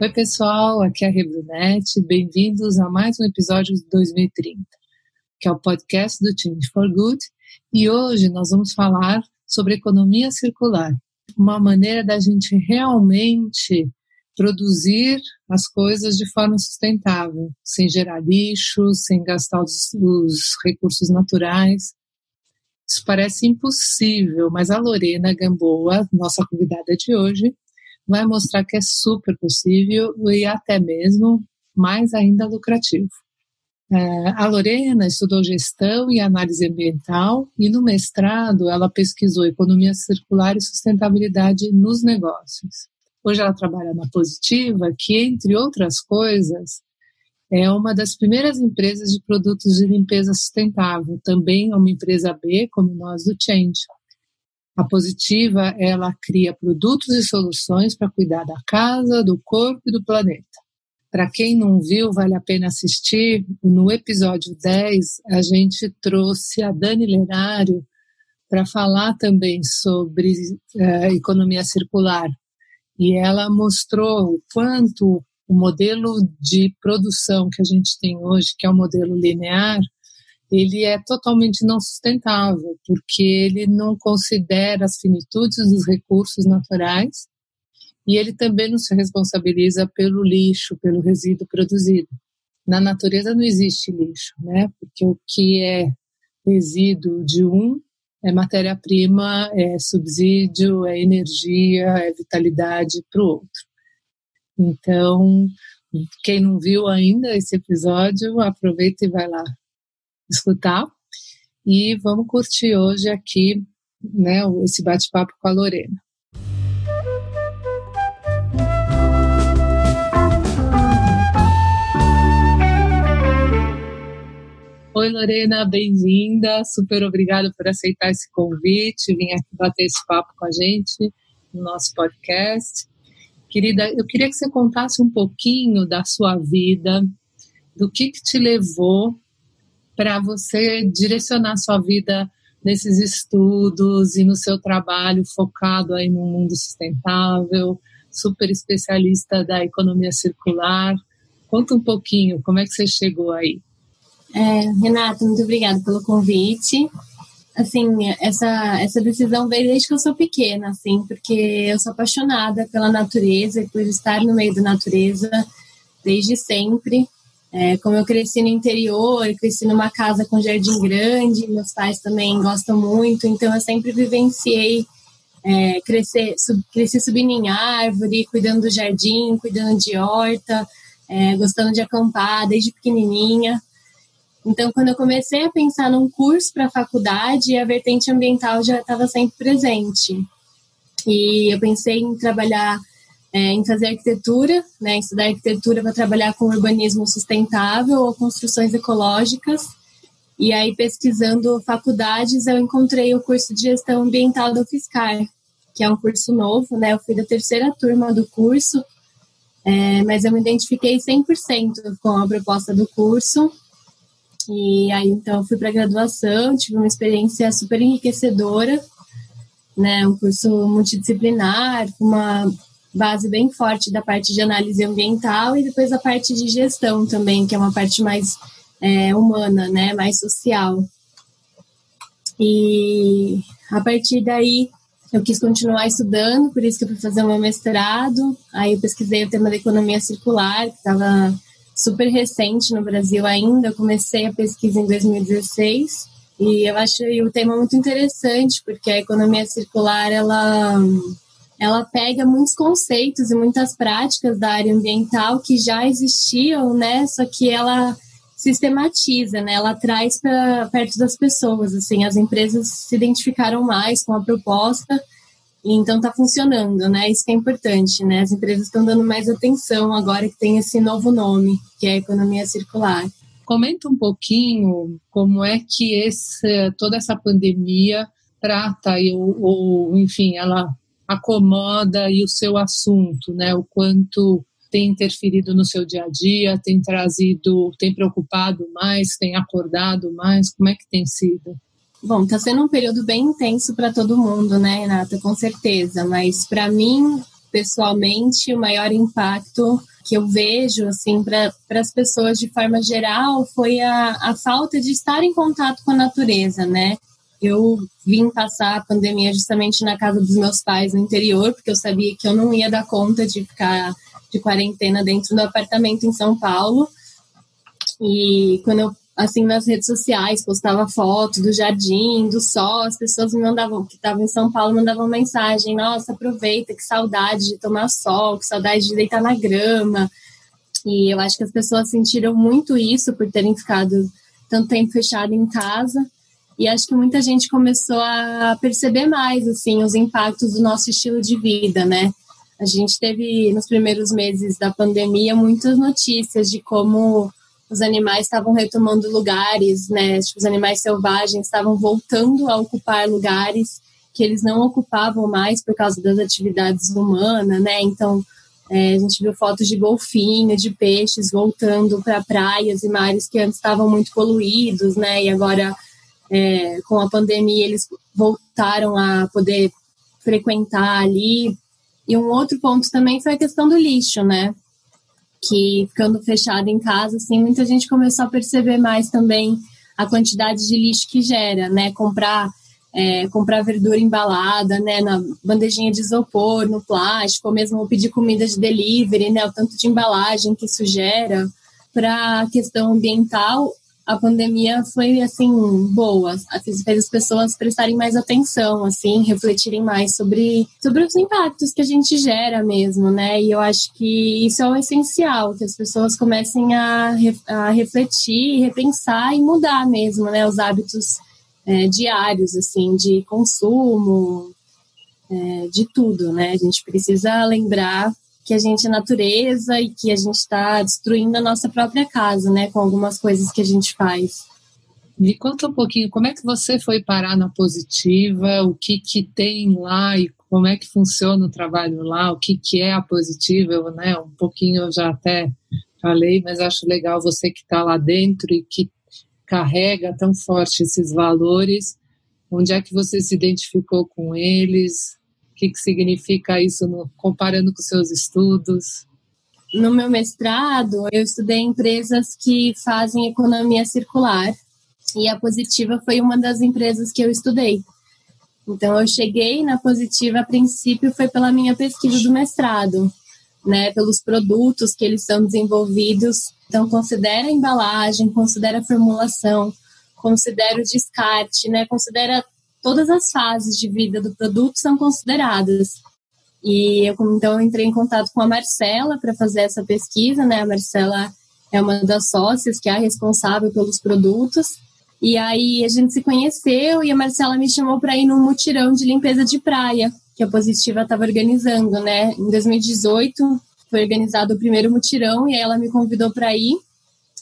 Oi, pessoal, aqui é a Rebrunete. Bem-vindos a mais um episódio de 2030, que é o podcast do Change for Good. E hoje nós vamos falar sobre economia circular, uma maneira da gente realmente produzir as coisas de forma sustentável, sem gerar lixo, sem gastar os, os recursos naturais. Isso parece impossível, mas a Lorena Gamboa, nossa convidada de hoje, vai mostrar que é super possível e até mesmo mais ainda lucrativo. É, a Lorena estudou gestão e análise ambiental e no mestrado ela pesquisou economia circular e sustentabilidade nos negócios. Hoje ela trabalha na Positiva, que entre outras coisas é uma das primeiras empresas de produtos de limpeza sustentável, também é uma empresa B, como nós do Change. A Positiva, ela cria produtos e soluções para cuidar da casa, do corpo e do planeta. Para quem não viu, vale a pena assistir. No episódio 10, a gente trouxe a Dani Lenário para falar também sobre uh, economia circular. E ela mostrou o quanto o modelo de produção que a gente tem hoje, que é o modelo linear, ele é totalmente não sustentável, porque ele não considera as finitudes dos recursos naturais e ele também não se responsabiliza pelo lixo, pelo resíduo produzido. Na natureza não existe lixo, né? Porque o que é resíduo de um é matéria-prima, é subsídio, é energia, é vitalidade para o outro. Então, quem não viu ainda esse episódio, aproveita e vai lá escutar. E vamos curtir hoje aqui né, esse bate-papo com a Lorena. Oi, Lorena, bem-vinda. Super obrigada por aceitar esse convite, vir aqui bater esse papo com a gente no nosso podcast. Querida, eu queria que você contasse um pouquinho da sua vida, do que, que te levou para você direcionar sua vida nesses estudos e no seu trabalho focado aí no mundo sustentável, super especialista da economia circular. Conta um pouquinho, como é que você chegou aí? É, Renata, muito obrigada pelo convite. Assim, essa, essa decisão veio desde que eu sou pequena, assim, porque eu sou apaixonada pela natureza e por estar no meio da natureza desde sempre. É, como eu cresci no interior, cresci numa casa com jardim grande, meus pais também gostam muito, então eu sempre vivenciei é, crescer, sub, cresci subindo em árvore, cuidando do jardim, cuidando de horta, é, gostando de acampar desde pequenininha. Então, quando eu comecei a pensar num curso para a faculdade, a vertente ambiental já estava sempre presente. E eu pensei em trabalhar, é, em fazer arquitetura, né, estudar arquitetura para trabalhar com urbanismo sustentável ou construções ecológicas. E aí, pesquisando faculdades, eu encontrei o curso de gestão ambiental do Fiscar, que é um curso novo, né? Eu fui da terceira turma do curso, é, mas eu me identifiquei 100% com a proposta do curso e aí, então, fui para a graduação, tive uma experiência super enriquecedora, né? Um curso multidisciplinar, uma base bem forte da parte de análise ambiental e depois a parte de gestão também, que é uma parte mais é, humana, né? Mais social. E a partir daí eu quis continuar estudando, por isso que eu fui fazer o meu mestrado. Aí eu pesquisei o tema da economia circular, que estava super recente no Brasil ainda. Eu comecei a pesquisa em 2016 e eu acho o tema muito interessante porque a economia circular ela ela pega muitos conceitos e muitas práticas da área ambiental que já existiam, né? Só que ela sistematiza, né? Ela traz para perto das pessoas, assim, as empresas se identificaram mais com a proposta então está funcionando, né? Isso que é importante, né? As empresas estão dando mais atenção agora que tem esse novo nome, que é economia circular. Comenta um pouquinho como é que esse, toda essa pandemia trata ou, ou enfim, ela acomoda e o seu assunto, né? O quanto tem interferido no seu dia a dia, tem trazido, tem preocupado mais, tem acordado mais, como é que tem sido? Bom, está sendo um período bem intenso para todo mundo, né, Renata? Com certeza. Mas para mim, pessoalmente, o maior impacto que eu vejo assim para as pessoas de forma geral foi a, a falta de estar em contato com a natureza, né? Eu vim passar a pandemia justamente na casa dos meus pais no interior, porque eu sabia que eu não ia dar conta de ficar de quarentena dentro do apartamento em São Paulo. E quando eu assim nas redes sociais, postava foto do jardim, do sol, as pessoas me mandavam, que estavam em São Paulo, mandavam mensagem, nossa, aproveita, que saudade de tomar sol, que saudade de deitar na grama. E eu acho que as pessoas sentiram muito isso por terem ficado tanto tempo fechado em casa. E acho que muita gente começou a perceber mais assim os impactos do nosso estilo de vida, né? A gente teve nos primeiros meses da pandemia muitas notícias de como os animais estavam retomando lugares, né? Tipo, os animais selvagens estavam voltando a ocupar lugares que eles não ocupavam mais por causa das atividades humanas, né? Então, é, a gente viu fotos de golfinho, de peixes voltando para praias e mares que antes estavam muito poluídos, né? E agora, é, com a pandemia, eles voltaram a poder frequentar ali. E um outro ponto também foi a questão do lixo, né? que ficando fechada em casa, assim, muita gente começou a perceber mais também a quantidade de lixo que gera, né? Comprar é, comprar verdura embalada, né, na bandejinha de isopor, no plástico, ou mesmo pedir comida de delivery, né, o tanto de embalagem que isso gera para a questão ambiental, a pandemia foi assim boa, fez as pessoas prestarem mais atenção, assim, refletirem mais sobre, sobre os impactos que a gente gera mesmo, né? E eu acho que isso é o essencial, que as pessoas comecem a, a refletir, repensar e mudar mesmo, né? Os hábitos é, diários, assim, de consumo, é, de tudo, né? A gente precisa lembrar que a gente é natureza e que a gente está destruindo a nossa própria casa, né, com algumas coisas que a gente faz. Me conta um pouquinho como é que você foi parar na positiva, o que que tem lá e como é que funciona o trabalho lá, o que que é a positiva, né? Um pouquinho eu já até falei, mas acho legal você que está lá dentro e que carrega tão forte esses valores. Onde é que você se identificou com eles? Que, que significa isso no, comparando com seus estudos? No meu mestrado, eu estudei empresas que fazem economia circular e a Positiva foi uma das empresas que eu estudei. Então, eu cheguei na Positiva, a princípio, foi pela minha pesquisa do mestrado, né, pelos produtos que eles são desenvolvidos. Então, considera a embalagem, considera a formulação, considera o descarte, né, considera todas as fases de vida do produto são consideradas. E eu, então, eu entrei em contato com a Marcela para fazer essa pesquisa, né? A Marcela é uma das sócias que é a responsável pelos produtos. E aí a gente se conheceu e a Marcela me chamou para ir num mutirão de limpeza de praia que a Positiva estava organizando, né? Em 2018 foi organizado o primeiro mutirão e aí ela me convidou para ir.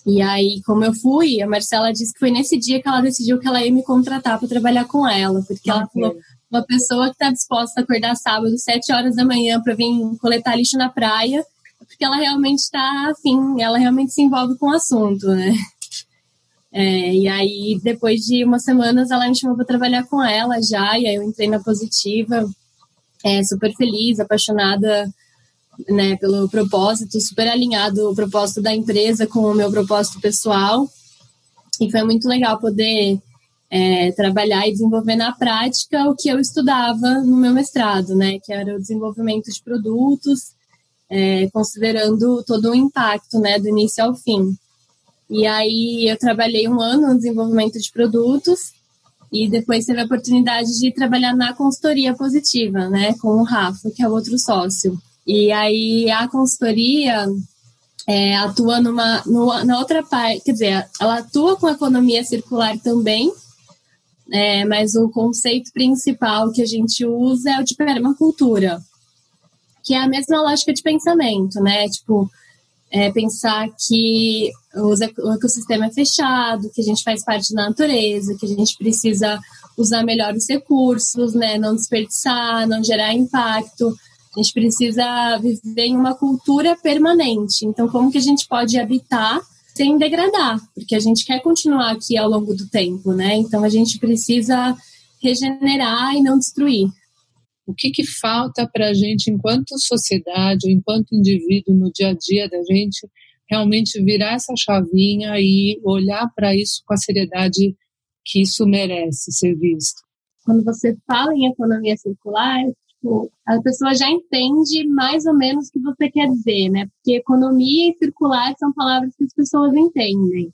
E aí, como eu fui, a Marcela disse que foi nesse dia que ela decidiu que ela ia me contratar para trabalhar com ela, porque ela falou uma pessoa que está disposta a acordar sábado, sete horas da manhã, para vir coletar lixo na praia, porque ela realmente está afim, ela realmente se envolve com o assunto, né? É, e aí, depois de umas semanas, ela me chamou para trabalhar com ela já, e aí eu entrei na positiva, é, super feliz, apaixonada né, pelo propósito, super alinhado o propósito da empresa com o meu propósito pessoal. E foi muito legal poder é, trabalhar e desenvolver na prática o que eu estudava no meu mestrado, né, que era o desenvolvimento de produtos, é, considerando todo o impacto, né, do início ao fim. E aí eu trabalhei um ano no desenvolvimento de produtos e depois teve a oportunidade de trabalhar na consultoria positiva, né, com o Rafa, que é o outro sócio. E aí a consultoria é, atua numa, numa, na outra parte, quer dizer, ela atua com economia circular também, é, mas o conceito principal que a gente usa é o de permacultura, que é a mesma lógica de pensamento, né? Tipo, é, pensar que o ecossistema é fechado, que a gente faz parte da natureza, que a gente precisa usar melhor os recursos, né? Não desperdiçar, não gerar impacto. A gente precisa viver em uma cultura permanente. Então, como que a gente pode habitar sem degradar? Porque a gente quer continuar aqui ao longo do tempo, né? Então, a gente precisa regenerar e não destruir. O que, que falta para a gente, enquanto sociedade, enquanto indivíduo, no dia a dia da gente, realmente virar essa chavinha e olhar para isso com a seriedade que isso merece ser visto? Quando você fala em economia circular, tipo, a pessoa já entende mais ou menos o que você quer dizer, né? Porque economia e circular são palavras que as pessoas entendem.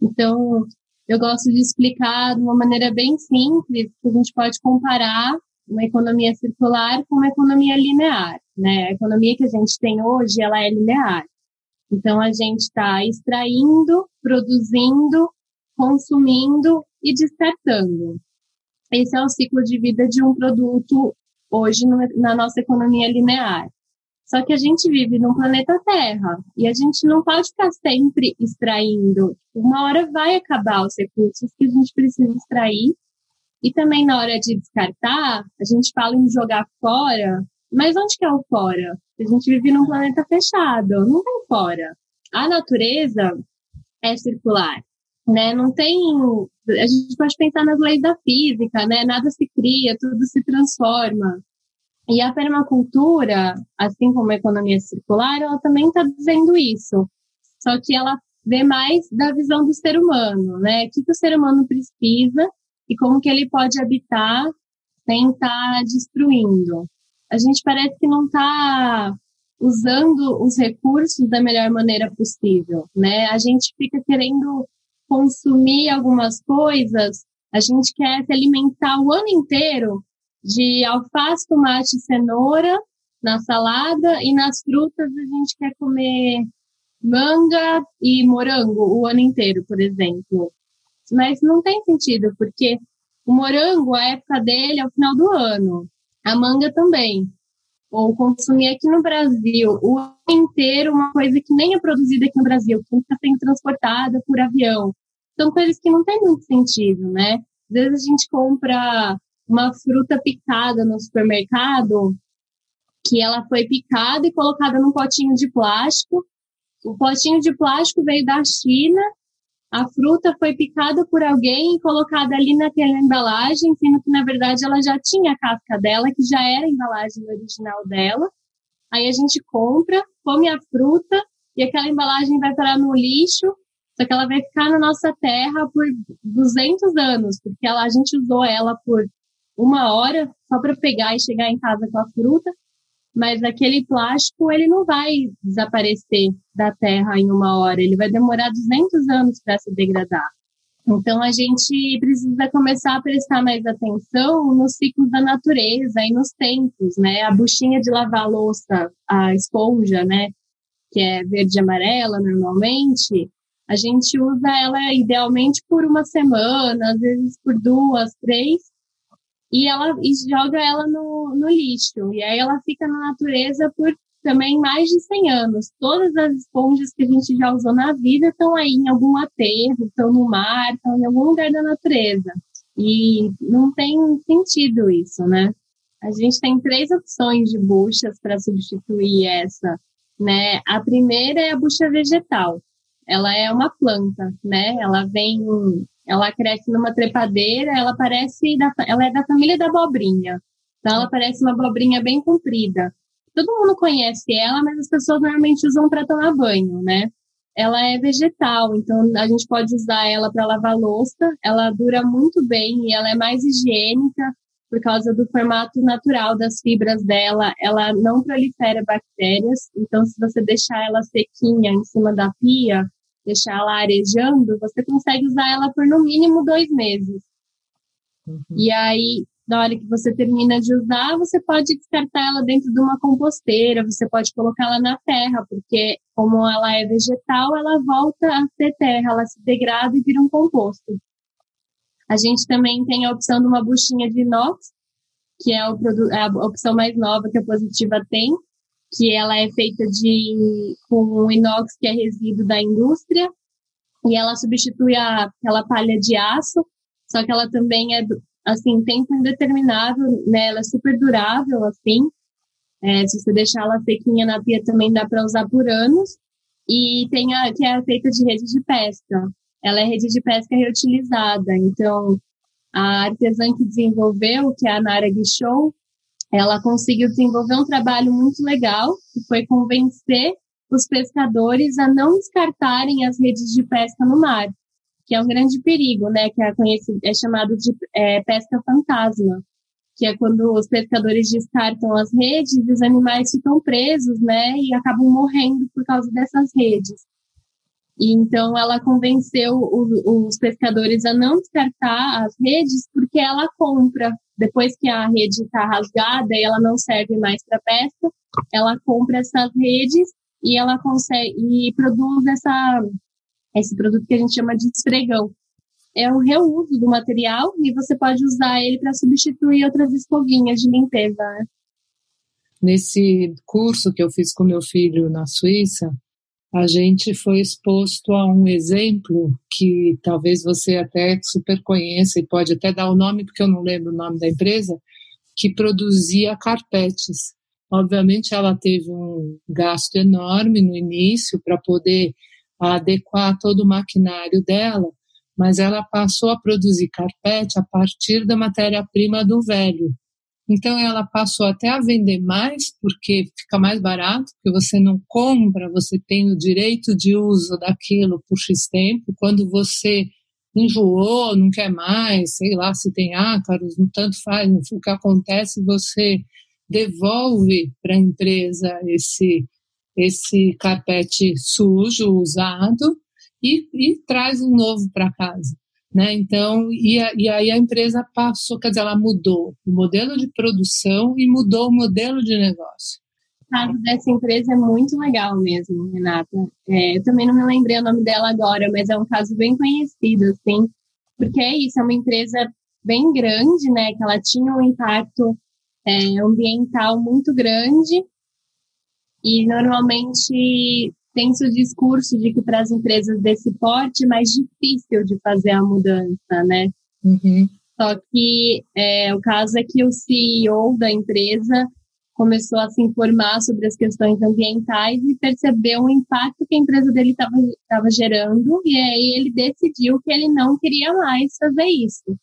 Então, eu gosto de explicar de uma maneira bem simples que a gente pode comparar uma economia circular com uma economia linear, né? A economia que a gente tem hoje, ela é linear. Então, a gente está extraindo, produzindo, consumindo e descartando. Esse é o ciclo de vida de um produto hoje na nossa economia linear. Só que a gente vive num planeta Terra e a gente não pode ficar sempre extraindo. Uma hora vai acabar os recursos que a gente precisa extrair. E também na hora de descartar, a gente fala em jogar fora, mas onde que é o fora? A gente vive num planeta fechado, não tem fora. A natureza é circular, né? Não tem, a gente pode pensar nas leis da física, né? Nada se cria, tudo se transforma. E a permacultura, assim como a economia circular, ela também está dizendo isso. Só que ela vê mais da visão do ser humano, né? O que, que o ser humano precisa e como que ele pode habitar sem estar tá destruindo. A gente parece que não está usando os recursos da melhor maneira possível, né? A gente fica querendo consumir algumas coisas, a gente quer se alimentar o ano inteiro de alface, tomate e cenoura na salada e nas frutas a gente quer comer manga e morango o ano inteiro, por exemplo. Mas não tem sentido, porque o morango, a época dele é o final do ano. A manga também. Ou consumir aqui no Brasil o ano inteiro uma coisa que nem é produzida aqui no Brasil, que está sendo transportada por avião. São coisas que não tem muito sentido, né? Às vezes a gente compra uma fruta picada no supermercado, que ela foi picada e colocada num potinho de plástico. O potinho de plástico veio da China, a fruta foi picada por alguém e colocada ali naquela embalagem, sendo que na verdade ela já tinha a casca dela, que já era a embalagem original dela. Aí a gente compra, come a fruta e aquela embalagem vai parar no lixo, só que ela vai ficar na nossa terra por 200 anos, porque ela, a gente usou ela por uma hora só para pegar e chegar em casa com a fruta, mas aquele plástico ele não vai desaparecer da terra em uma hora, ele vai demorar 200 anos para se degradar. Então a gente precisa começar a prestar mais atenção nos ciclos da natureza e nos tempos, né? A buchinha de lavar louça, a esponja, né, que é verde e amarela normalmente, a gente usa ela idealmente por uma semana, às vezes por duas, três, e ela e joga ela no, no lixo. E aí ela fica na natureza por também mais de 100 anos. Todas as esponjas que a gente já usou na vida estão aí em algum aterro, estão no mar, estão em algum lugar da natureza. E não tem sentido isso, né? A gente tem três opções de buchas para substituir essa, né? A primeira é a bucha vegetal. Ela é uma planta, né? Ela vem ela cresce numa trepadeira, ela parece, da, ela é da família da abobrinha. Então ela parece uma abobrinha bem comprida. Todo mundo conhece ela, mas as pessoas normalmente usam para tomar banho, né? Ela é vegetal, então a gente pode usar ela para lavar louça. Ela dura muito bem e ela é mais higiênica por causa do formato natural das fibras dela. Ela não prolifera bactérias, então se você deixar ela sequinha em cima da pia, deixar ela arejando, você consegue usar ela por no mínimo dois meses. Uhum. E aí, na hora que você termina de usar, você pode descartar ela dentro de uma composteira, você pode colocá-la na terra, porque como ela é vegetal, ela volta a ser terra, ela se degrada e vira um composto. A gente também tem a opção de uma buchinha de inox, que é, é a opção mais nova que a Positiva tem, que ela é feita de com inox que é resíduo da indústria e ela substitui a, aquela palha de aço, só que ela também é assim tempo indeterminado, né? Ela é super durável assim. É, se você deixar ela sequinha na pia também dá para usar por anos. E tem a que é feita de rede de pesca. Ela é rede de pesca reutilizada. Então, a artesã que desenvolveu, que é a Nara Guichou, ela conseguiu desenvolver um trabalho muito legal, que foi convencer os pescadores a não descartarem as redes de pesca no mar, que é um grande perigo, né? Que é, é chamado de é, pesca fantasma, que é quando os pescadores descartam as redes e os animais ficam presos, né? E acabam morrendo por causa dessas redes. E então ela convenceu os, pescadores a não descartar as redes porque ela compra depois que a rede está rasgada e ela não serve mais para pesca, ela compra essas redes e ela consegue e produz essa esse produto que a gente chama de esfregão. É o reuso do material e você pode usar ele para substituir outras escovinhas de limpeza. Né? Nesse curso que eu fiz com meu filho na Suíça, a gente foi exposto a um exemplo que talvez você até super conheça e pode até dar o nome, porque eu não lembro o nome da empresa, que produzia carpetes. Obviamente, ela teve um gasto enorme no início para poder adequar todo o maquinário dela, mas ela passou a produzir carpete a partir da matéria-prima do velho. Então ela passou até a vender mais, porque fica mais barato, porque você não compra, você tem o direito de uso daquilo por X tempo. Quando você enjoou, não quer mais, sei lá se tem ácaros, não tanto faz, o que acontece, você devolve para a empresa esse, esse carpete sujo, usado, e, e traz um novo para casa. Né? Então, e, a, e aí a empresa passou, quer dizer, ela mudou o modelo de produção e mudou o modelo de negócio. O caso dessa empresa é muito legal mesmo, Renata. É, eu também não me lembrei o nome dela agora, mas é um caso bem conhecido, assim, porque é isso, é uma empresa bem grande, né, que ela tinha um impacto é, ambiental muito grande e normalmente tem-se o discurso de que para as empresas desse porte é mais difícil de fazer a mudança, né? Uhum. Só que é, o caso é que o CEO da empresa começou a se informar sobre as questões ambientais e percebeu o impacto que a empresa dele estava gerando, e aí ele decidiu que ele não queria mais fazer isso.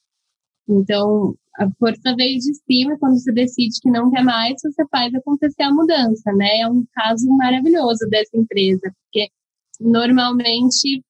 Então, a força veio de cima, quando você decide que não quer mais, você faz acontecer a mudança, né? É um caso maravilhoso dessa empresa, porque normalmente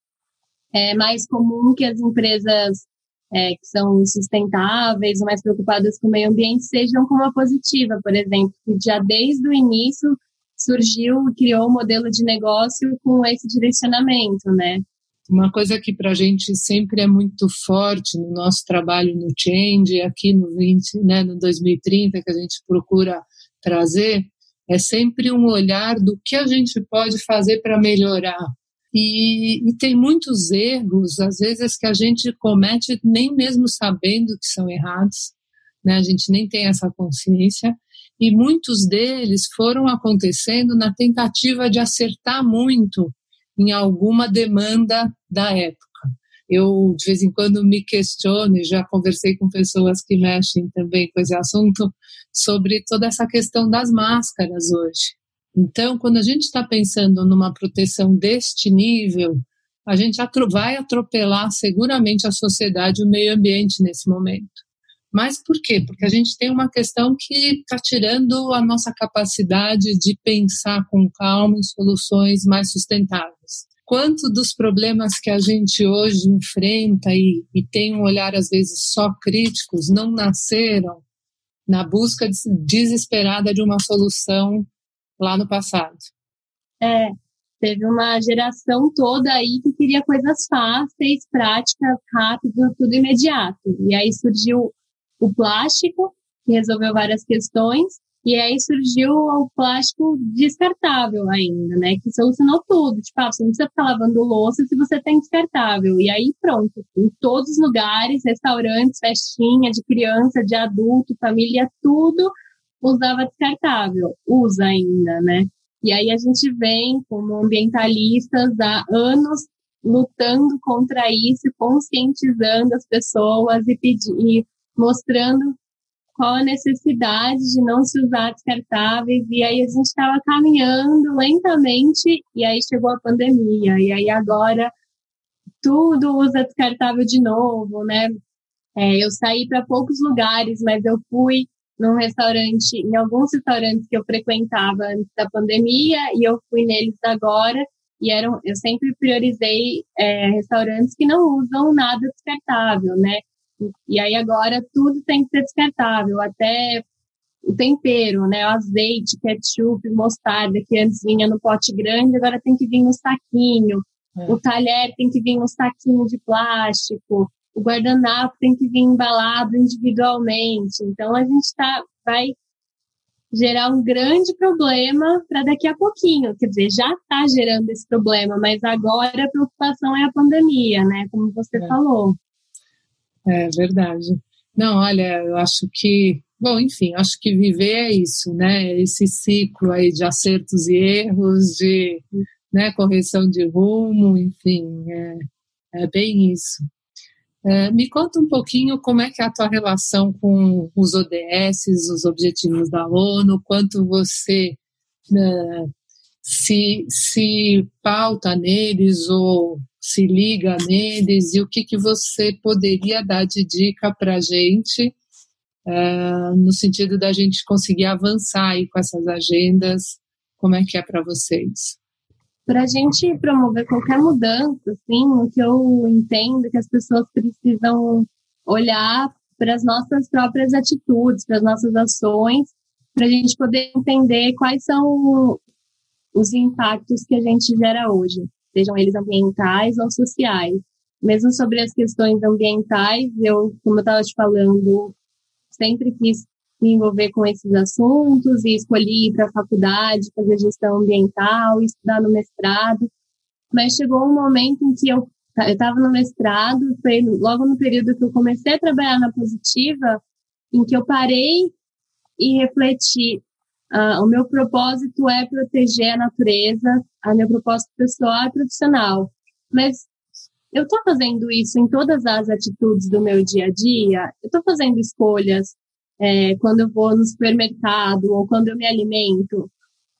é mais comum que as empresas é, que são sustentáveis mais preocupadas com o meio ambiente sejam como a positiva, por exemplo, que já desde o início surgiu criou um modelo de negócio com esse direcionamento, né? Uma coisa que para a gente sempre é muito forte no nosso trabalho no Change, aqui no 20, né, no 2030, que a gente procura trazer, é sempre um olhar do que a gente pode fazer para melhorar. E, e, tem muitos erros, às vezes, que a gente comete nem mesmo sabendo que são errados, né? a gente nem tem essa consciência, e muitos deles foram acontecendo na tentativa de acertar muito em alguma demanda da época. Eu, de vez em quando, me questiono, e já conversei com pessoas que mexem também com esse assunto, sobre toda essa questão das máscaras hoje. Então, quando a gente está pensando numa proteção deste nível, a gente vai atropelar seguramente a sociedade e o meio ambiente nesse momento. Mas por quê? Porque a gente tem uma questão que está tirando a nossa capacidade de pensar com calma em soluções mais sustentáveis. Quanto dos problemas que a gente hoje enfrenta e, e tem um olhar às vezes só críticos não nasceram na busca desesperada de uma solução lá no passado? É, teve uma geração toda aí que queria coisas fáceis, práticas, rápidas, tudo imediato. E aí surgiu o plástico, que resolveu várias questões, e aí surgiu o plástico descartável ainda, né? Que solucionou tudo. Tipo, ah, você não precisa ficar lavando louça se você tem descartável. E aí pronto, em todos os lugares, restaurantes, festinha de criança, de adulto, família, tudo usava descartável. Usa ainda, né? E aí a gente vem como ambientalistas há anos lutando contra isso, conscientizando as pessoas e, pedir, mostrando qual a necessidade de não se usar descartáveis. E aí a gente estava caminhando lentamente e aí chegou a pandemia. E aí agora tudo usa descartável de novo, né? É, eu saí para poucos lugares, mas eu fui num restaurante, em alguns restaurantes que eu frequentava antes da pandemia e eu fui neles agora e eram, eu sempre priorizei é, restaurantes que não usam nada descartável, né? E aí agora tudo tem que ser descartável, até o tempero, né? O azeite, ketchup, mostarda, que antes vinha no pote grande, agora tem que vir no saquinho. É. O talher tem que vir no saquinho de plástico. O guardanapo tem que vir embalado individualmente. Então a gente tá, vai gerar um grande problema para daqui a pouquinho. Quer dizer, já está gerando esse problema, mas agora a preocupação é a pandemia, né? Como você é. falou. É verdade. Não, olha, eu acho que, bom, enfim, acho que viver é isso, né? Esse ciclo aí de acertos e erros, de né, correção de rumo, enfim, é, é bem isso. É, me conta um pouquinho como é que é a tua relação com os ODS, os Objetivos da ONU, quanto você né, se, se pauta neles ou se liga neles e o que, que você poderia dar de dica para a gente é, no sentido da gente conseguir avançar aí com essas agendas, como é que é para vocês? para a gente promover qualquer mudança, assim, o que eu entendo é que as pessoas precisam olhar para as nossas próprias atitudes, para as nossas ações, para a gente poder entender quais são os impactos que a gente gera hoje, sejam eles ambientais ou sociais. Mesmo sobre as questões ambientais, eu, como eu estava te falando, sempre quis me envolver com esses assuntos e escolhi ir para a faculdade, fazer gestão ambiental, estudar no mestrado. Mas chegou um momento em que eu estava no mestrado, foi logo no período que eu comecei a trabalhar na Positiva, em que eu parei e refleti. Uh, o meu propósito é proteger a natureza, o meu propósito pessoal e profissional. Mas eu estou fazendo isso em todas as atitudes do meu dia a dia? Eu estou fazendo escolhas é, quando eu vou no supermercado ou quando eu me alimento,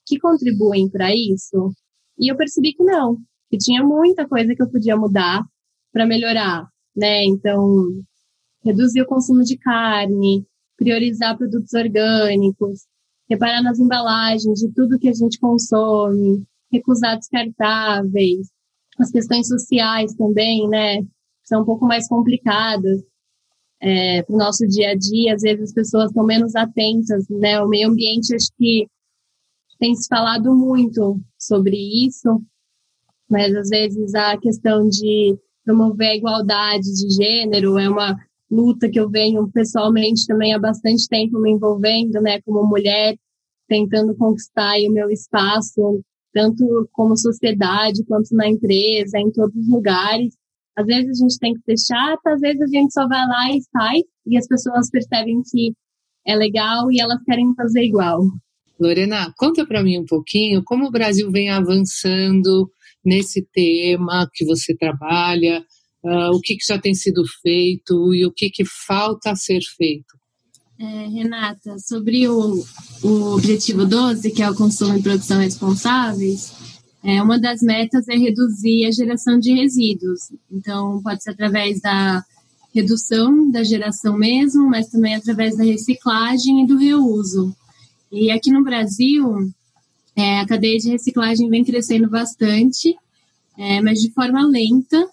que contribuem para isso? E eu percebi que não, que tinha muita coisa que eu podia mudar para melhorar, né? Então, reduzir o consumo de carne, priorizar produtos orgânicos, reparar nas embalagens de tudo que a gente consome, recusar descartáveis, as questões sociais também, né? São um pouco mais complicadas é, para o nosso dia a dia. Às vezes as pessoas estão menos atentas, né? O meio ambiente, acho que tem se falado muito sobre isso, mas às vezes a questão de promover a igualdade de gênero é uma luta que eu venho pessoalmente também há bastante tempo me envolvendo, né, como mulher, tentando conquistar o meu espaço, tanto como sociedade quanto na empresa, em todos os lugares. Às vezes a gente tem que ser chata, às vezes a gente só vai lá e faz, e as pessoas percebem que é legal e elas querem fazer igual. Lorena, conta para mim um pouquinho como o Brasil vem avançando nesse tema que você trabalha, uh, o que, que, já tem sido feito e o que, que falta ser feito. É, Renata, sobre o, o objetivo 12, que é o consumo e produção responsáveis, é, uma das metas é reduzir a geração de resíduos. Então, pode ser através da redução da geração mesmo, mas também através da reciclagem e do reuso. E aqui no Brasil, é, a cadeia de reciclagem vem crescendo bastante, é, mas de forma lenta,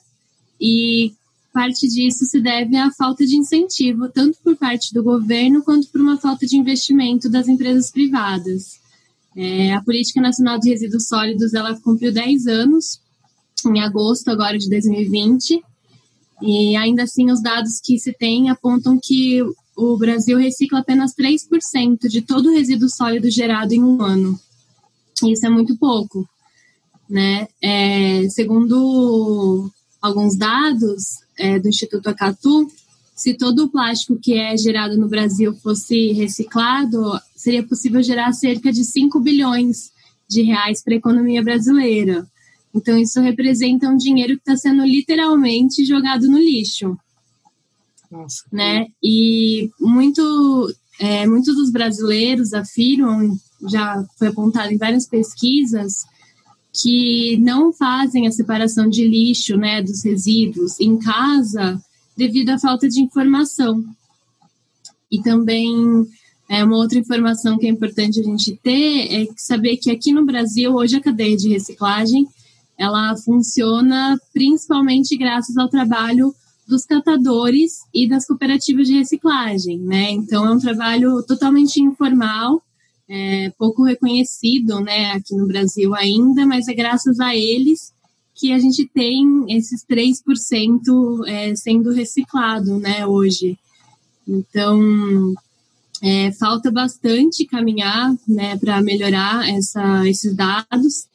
e parte disso se deve à falta de incentivo, tanto por parte do governo quanto por uma falta de investimento das empresas privadas. É, a Política Nacional de Resíduos Sólidos ela cumpriu 10 anos, em agosto agora de 2020, e ainda assim os dados que se tem apontam que o Brasil recicla apenas 3% de todo o resíduo sólido gerado em um ano. Isso é muito pouco. Né? É, segundo alguns dados é, do Instituto Acatu, se todo o plástico que é gerado no Brasil fosse reciclado, seria possível gerar cerca de 5 bilhões de reais para a economia brasileira. Então, isso representa um dinheiro que está sendo literalmente jogado no lixo. Nossa. Né? E muito, é, muitos dos brasileiros afirmam, já foi apontado em várias pesquisas, que não fazem a separação de lixo, né, dos resíduos em casa devido à falta de informação. E também É uma outra informação que é importante a gente ter é saber que aqui no Brasil hoje a cadeia de reciclagem ela funciona principalmente graças ao trabalho dos catadores e das cooperativas de reciclagem, né? Então é um trabalho totalmente informal, é, pouco reconhecido, né, aqui no Brasil ainda, mas é graças a eles que a gente tem esses 3% é, sendo reciclado, né, hoje. Então, é, falta bastante caminhar, né, para melhorar essa, esses dados,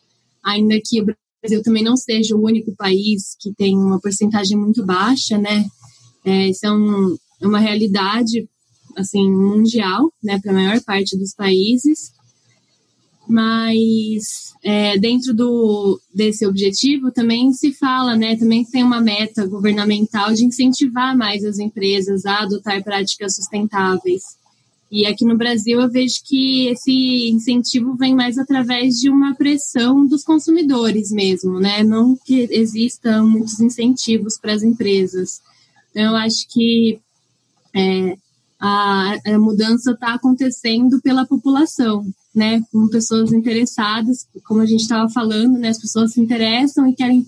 ainda que o Brasil também não seja o único país que tem uma porcentagem muito baixa, né? É, isso é um, uma realidade assim mundial, né, para a maior parte dos países. Mas é, dentro do, desse objetivo também se fala, né, também tem uma meta governamental de incentivar mais as empresas a adotar práticas sustentáveis. E aqui no Brasil eu vejo que esse incentivo vem mais através de uma pressão dos consumidores mesmo, né? Não que existam muitos incentivos para as empresas. Então, eu acho que é, a, a mudança está acontecendo pela população, né? Com pessoas interessadas, como a gente estava falando, né? As pessoas se interessam e querem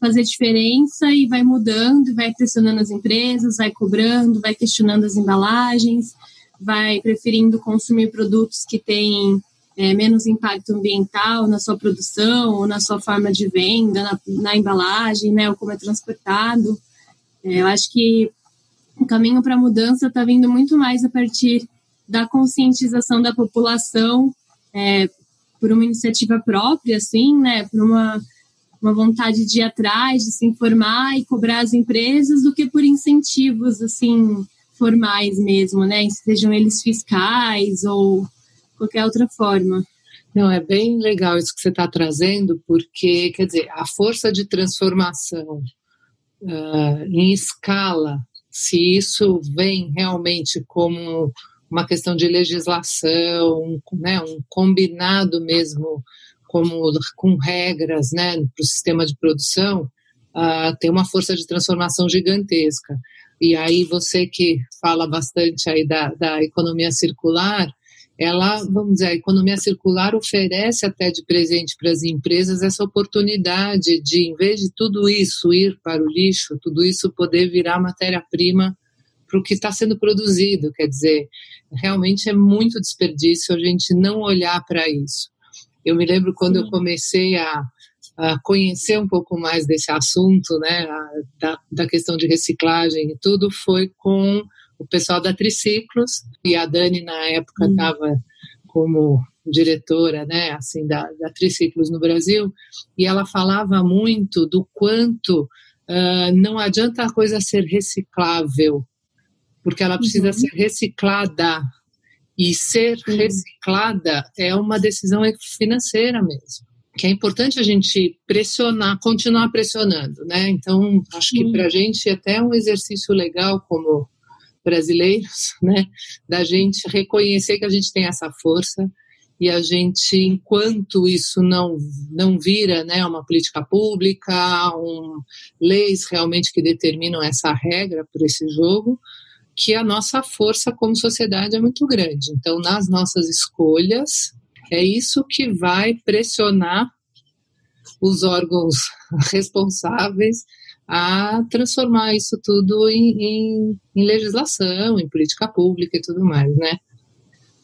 fazer diferença e vai mudando, vai pressionando as empresas, vai cobrando, vai questionando as embalagens vai preferindo consumir produtos que têm é, menos impacto ambiental na sua produção ou na sua forma de venda, na, na embalagem, né, ou como é transportado. É, eu acho que o caminho para a mudança está vindo muito mais a partir da conscientização da população é, por uma iniciativa própria, assim, né, por uma, uma vontade de ir atrás, de se informar e cobrar as empresas, do que por incentivos, assim, formais mesmo, né? Sejam eles fiscais ou qualquer outra forma. Não, é bem legal isso que você está trazendo, porque, quer dizer, a força de transformação uh, em escala, se isso vem realmente como uma questão de legislação, né, um combinado mesmo como com regras né, para o sistema de produção, uh, tem uma força de transformação gigantesca. E aí você que fala bastante aí da, da economia circular, ela, vamos dizer, a economia circular oferece até de presente para as empresas essa oportunidade de, em vez de tudo isso ir para o lixo, tudo isso poder virar matéria-prima para o que está sendo produzido. Quer dizer, realmente é muito desperdício a gente não olhar para isso. Eu me lembro quando Sim. eu comecei a, conhecer um pouco mais desse assunto, né, da, da questão de reciclagem e tudo, foi com o pessoal da Triciclos, e a Dani, na época, estava uhum. como diretora, né, assim, da, da Triciclos no Brasil, e ela falava muito do quanto uh, não adianta a coisa ser reciclável, porque ela precisa uhum. ser reciclada, e ser reciclada é uma decisão financeira mesmo que é importante a gente pressionar, continuar pressionando, né? Então, acho que para a gente é até um exercício legal como brasileiros, né? Da gente reconhecer que a gente tem essa força e a gente, enquanto isso não não vira, né, uma política pública, um, leis realmente que determinam essa regra para esse jogo, que a nossa força como sociedade é muito grande. Então, nas nossas escolhas, é isso que vai pressionar os órgãos responsáveis a transformar isso tudo em, em, em, legislação, em política pública e tudo mais, né?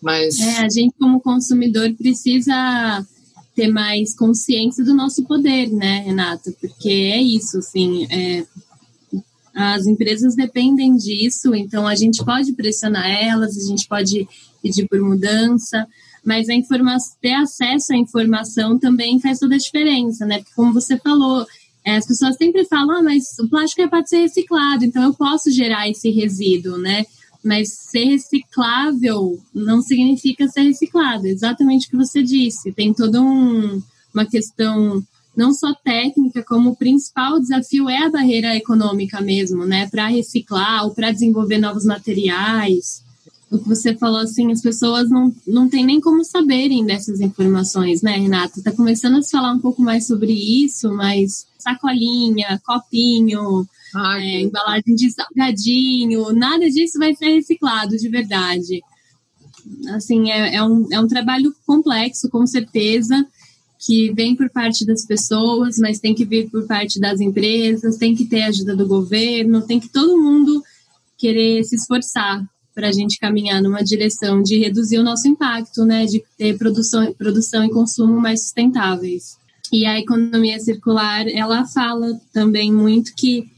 Mas é, a gente como consumidor precisa ter mais consciência do nosso poder, né, Renata? Porque é isso, assim, é, as empresas dependem disso, então a gente pode pressionar elas, a gente pode pedir por mudança, mas ter acesso à informação também faz toda a diferença, né? Porque como você falou, as pessoas sempre falam, ah, mas o plástico é para ser reciclado, então eu posso gerar esse resíduo, né? Mas ser reciclável não significa ser reciclado, exatamente o que você disse. Tem toda um, uma questão não só técnica, como o principal desafio é a barreira econômica mesmo, né? Para reciclar ou para desenvolver novos materiais o que você falou, assim, as pessoas não, não têm nem como saberem dessas informações, né, Renata? Tá começando a se falar um pouco mais sobre isso, mas sacolinha, copinho, Ai, é, embalagem de salgadinho, nada disso vai ser reciclado de verdade. Assim, é, é, um, é um trabalho complexo, com certeza, que vem por parte das pessoas, mas tem que vir por parte das empresas, tem que ter ajuda do governo, tem que todo mundo querer se esforçar para a gente caminhar numa direção de reduzir o nosso impacto, né, de ter produção, produção e consumo mais sustentáveis. E a economia circular, ela fala também muito que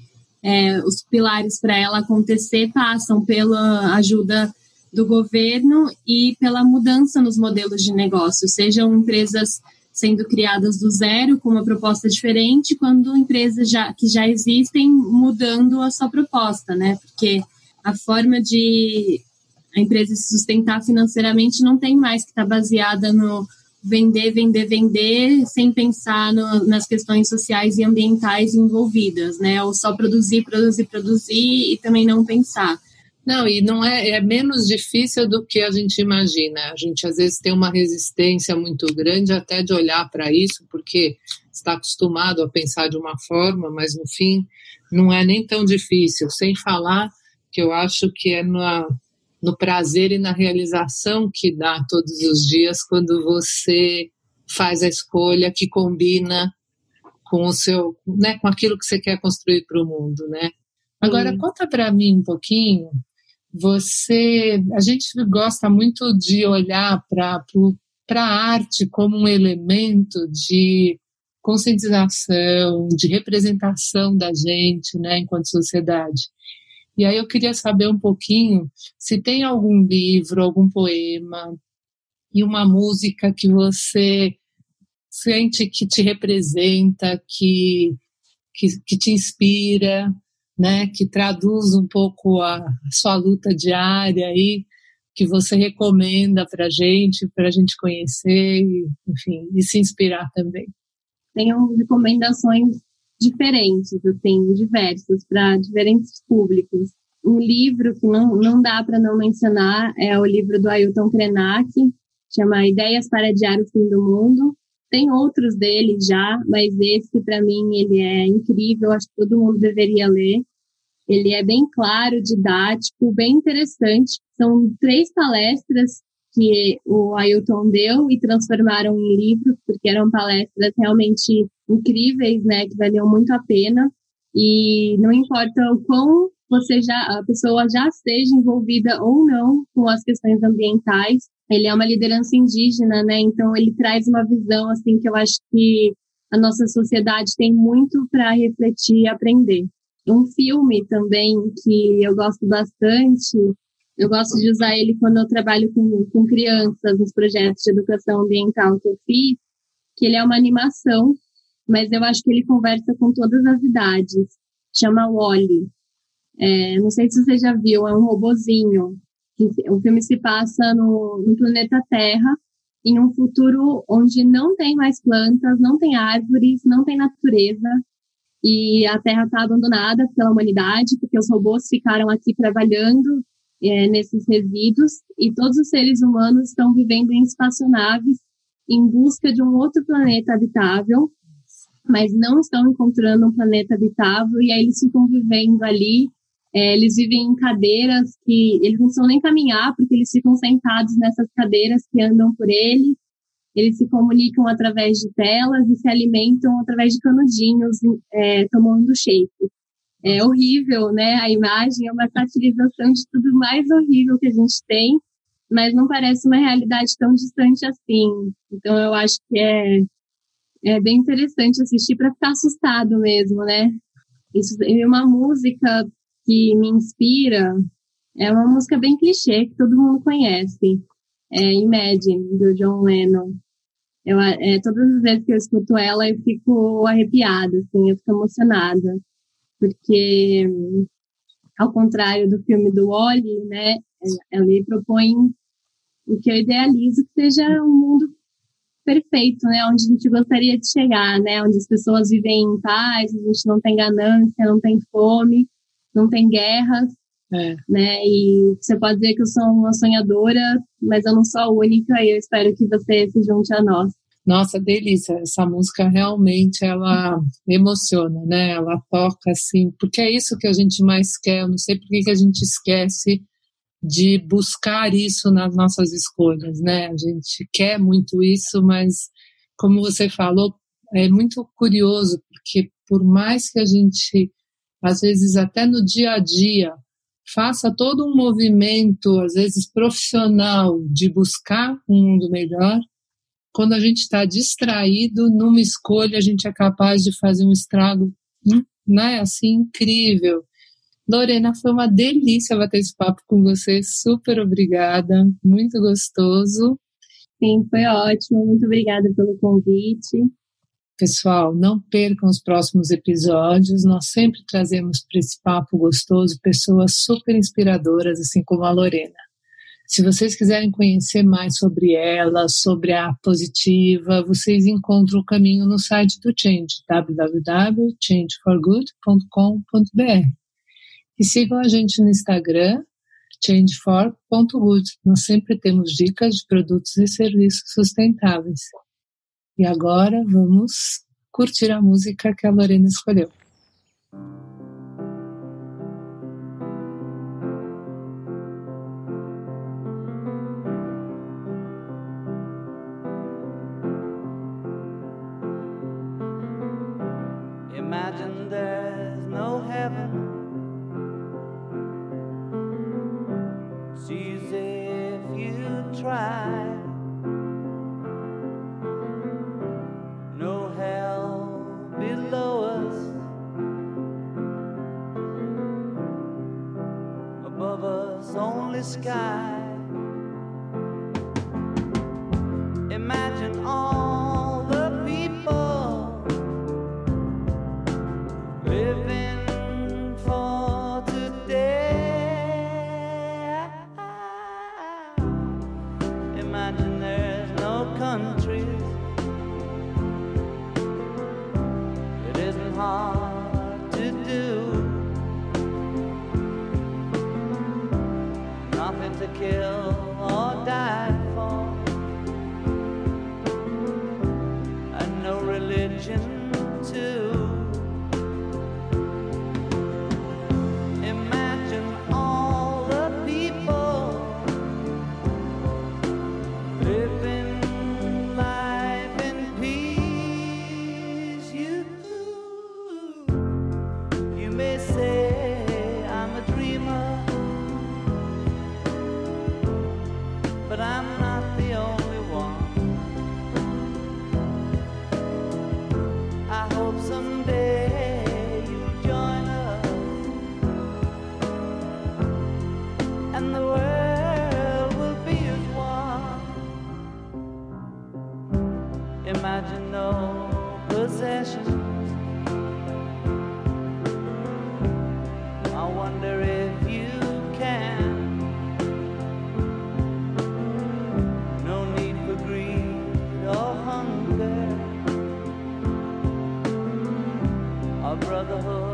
é, os pilares para ela acontecer passam pela ajuda do governo e pela mudança nos modelos de negócio, sejam empresas sendo criadas do zero com uma proposta diferente, quando empresas já, que já existem mudando a sua proposta, né? Porque a forma de a empresa se sustentar financeiramente não tem mais que estar tá baseada no vender, vender, vender, sem pensar no, nas questões sociais e ambientais envolvidas, né? Ou só produzir, produzir, produzir e também não pensar. Não, e não é, é menos difícil do que a gente imagina. A gente às vezes tem uma resistência muito grande até de olhar para isso, porque está acostumado a pensar de uma forma, mas no fim não é nem tão difícil. Sem falar que eu acho que é na, no prazer e na realização que dá todos os dias quando você faz a escolha que combina com o seu, né, com aquilo que você quer construir para o mundo, né? Agora conta para mim um pouquinho você, a gente gosta muito de olhar para a arte como um elemento de conscientização, de representação da gente, né, enquanto sociedade. E aí eu queria saber um pouquinho se tem algum livro, algum poema e uma música que você sente que te representa, que, que, que te inspira, né, que traduz um pouco a sua luta diária aí, que você recomenda para gente, para a gente conhecer, enfim, e se inspirar também. Tenho recomendações diferentes, assim, diversas, para diferentes públicos. Um livro que não, não dá para não mencionar é o livro do Ailton Krenak, chama Ideias para Adiar o Fim do Mundo. Tem outros dele já, mas esse para mim ele é incrível, acho que todo mundo deveria ler. Ele é bem claro, didático, bem interessante. São três palestras que o Ailton deu e transformaram em livro, porque eram palestras realmente incríveis, né, que valiam muito a pena. E não importa o quão você já a pessoa já esteja envolvida ou não com as questões ambientais, ele é uma liderança indígena, né? Então ele traz uma visão assim que eu acho que a nossa sociedade tem muito para refletir e aprender. Um filme também que eu gosto bastante, eu gosto de usar ele quando eu trabalho com, com crianças nos projetos de educação ambiental que eu fiz, que ele é uma animação, mas eu acho que ele conversa com todas as idades. Chama Wally. É, não sei se você já viu, é um robozinho. O filme se passa no, no planeta Terra, em um futuro onde não tem mais plantas, não tem árvores, não tem natureza, e a Terra está abandonada pela humanidade, porque os robôs ficaram aqui trabalhando é, nesses resíduos, e todos os seres humanos estão vivendo em espaçonaves em busca de um outro planeta habitável, mas não estão encontrando um planeta habitável, e aí eles ficam vivendo ali. É, eles vivem em cadeiras que eles não são nem caminhar, porque eles ficam sentados nessas cadeiras que andam por eles eles se comunicam através de telas e se alimentam através de canudinhos, é, tomando shake. É horrível, né? A imagem é uma satirização de tudo mais horrível que a gente tem, mas não parece uma realidade tão distante assim. Então eu acho que é, é bem interessante assistir para ficar assustado mesmo, né? Isso, e uma música que me inspira é uma música bem clichê que todo mundo conhece. É Imagine, do John Lennon. Eu, é, todas as vezes que eu escuto ela, eu fico arrepiada, assim, eu fico emocionada. Porque, ao contrário do filme do Wally, né, ele propõe o que eu idealizo que seja um mundo perfeito, né, onde a gente gostaria de chegar, né, onde as pessoas vivem em paz, a gente não tem ganância, não tem fome, não tem guerras, é. né, e você pode dizer que eu sou uma sonhadora, mas eu não sou a única e eu espero que você se junte a nós. Nossa, delícia. Essa música realmente ela emociona, né? Ela toca assim, porque é isso que a gente mais quer. Eu não sei por que a gente esquece de buscar isso nas nossas escolhas, né? A gente quer muito isso, mas como você falou, é muito curioso, porque por mais que a gente, às vezes até no dia a dia, faça todo um movimento, às vezes profissional, de buscar um mundo melhor, quando a gente está distraído numa escolha, a gente é capaz de fazer um estrago, né, assim, incrível. Lorena, foi uma delícia bater esse papo com você, super obrigada, muito gostoso. Sim, foi ótimo, muito obrigada pelo convite. Pessoal, não percam os próximos episódios. Nós sempre trazemos para esse papo gostoso pessoas super inspiradoras, assim como a Lorena. Se vocês quiserem conhecer mais sobre ela, sobre a Positiva, vocês encontram o caminho no site do Change, www.changeforgood.com.br. E sigam a gente no Instagram, changefor.good. Nós sempre temos dicas de produtos e serviços sustentáveis. E agora vamos curtir a música que a Lorena escolheu. the sky. imagine no possessions. I wonder if you can. No need for greed or hunger. Our brotherhood.